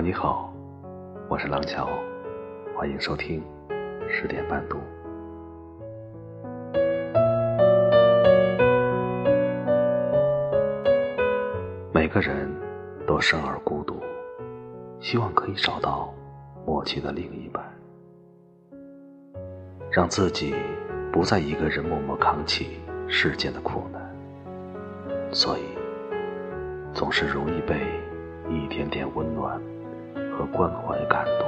你好，我是廊桥，欢迎收听十点半读。每个人都生而孤独，希望可以找到默契的另一半，让自己不再一个人默默扛起世间的苦难，所以总是容易被一点点温暖和关怀感动。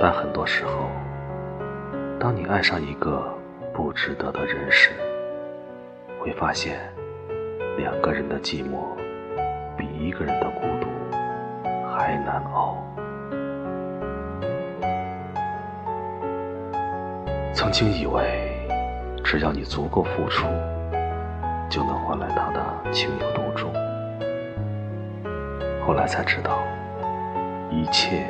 但很多时候，当你爱上一个不值得的人时，会发现，两个人的寂寞比一个人的孤独还难熬。曾经以为，只要你足够付出，就能换来他的情有独钟。后来才知道，一切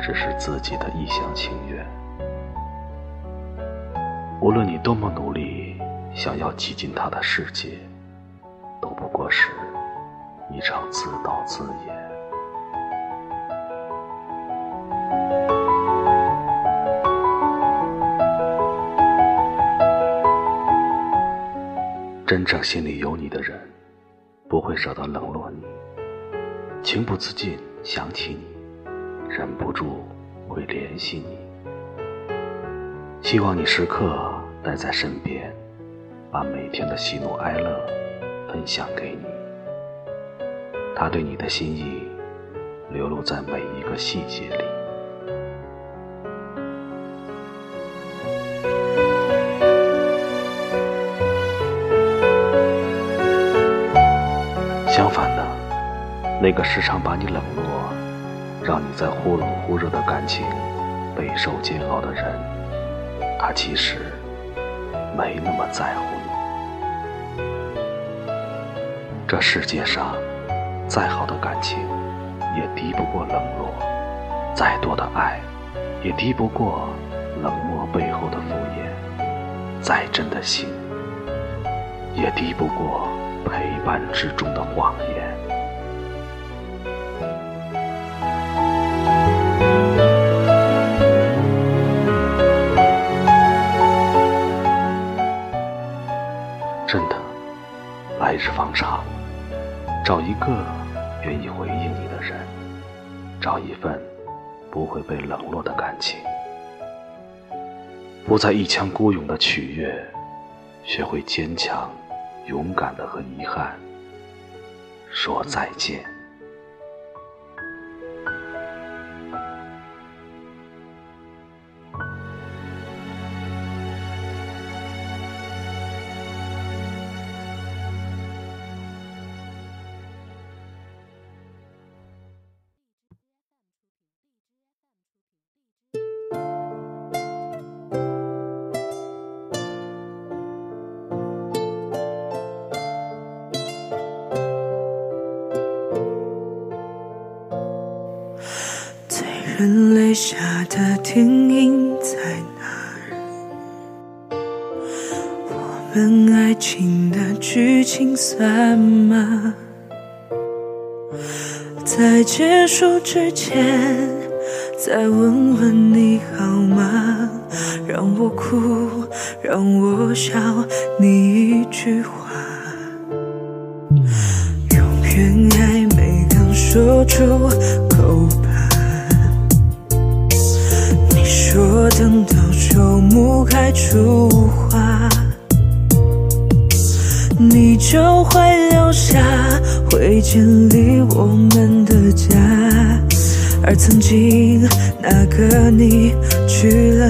只是自己的一厢情愿。无论你多么努力，想要挤进他的世界，都不过是一场自导自演。真正心里有你的人，不会舍得冷落你，情不自禁想起你，忍不住会联系你。希望你时刻待在身边，把每天的喜怒哀乐分享给你。他对你的心意流露在每一个细节里。那个时常把你冷落，让你在忽冷忽热的感情备受煎熬的人，他其实没那么在乎你。这世界上，再好的感情，也敌不过冷落；再多的爱，也敌不过冷漠背后的敷衍；再真的心，也敌不过。陪伴之中的谎言。个愿意回应你的人，找一份不会被冷落的感情，不再一腔孤勇的取悦，学会坚强。勇敢的和遗憾说再见。人泪下的电影在哪儿？我们爱情的剧情算吗？在结束之前，再问问你好吗？让我哭，让我笑，你一句话，永远还没刚说出口若。等到秋木开出花，你就会留下，会建立我们的家。而曾经那个你去了？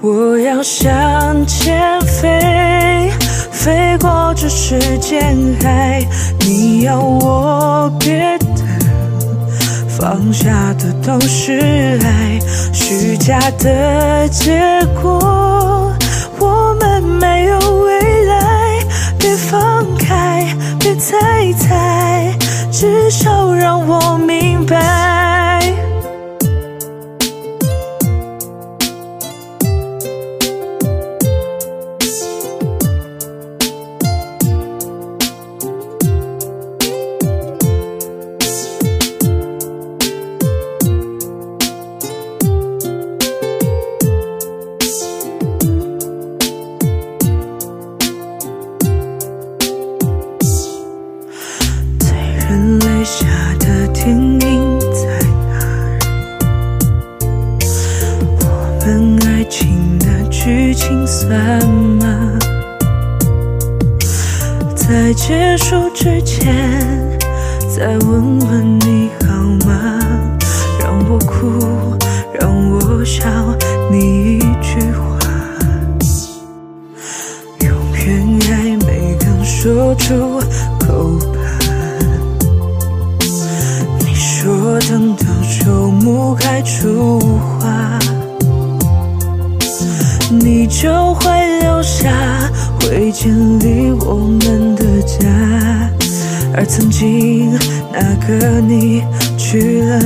我要向前飞，飞过这世间海。你要我别。放下的都是爱，虚假的结果，我们没有未来。别放开，别再猜，至少让我下的电影在哪儿我们爱情的剧情算吗在结束之前再问问你好吗？让我哭让我笑你一句话。永远还没能说出口等到秋木开出花，你就会留下会建立我们的家，而曾经那个你去了？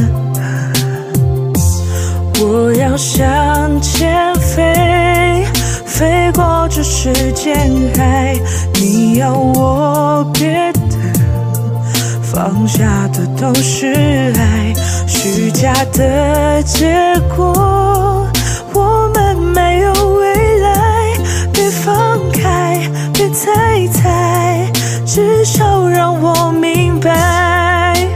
我要向前飞，飞过这世间海，你要我别等。放下的都是爱，虚假的结果，我们没有未来。别放开，别猜猜，至少让我明白。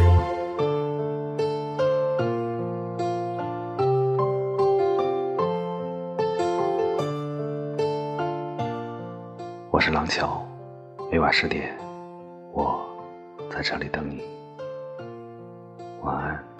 我是廊桥，每晚十点，这里等你。晚安。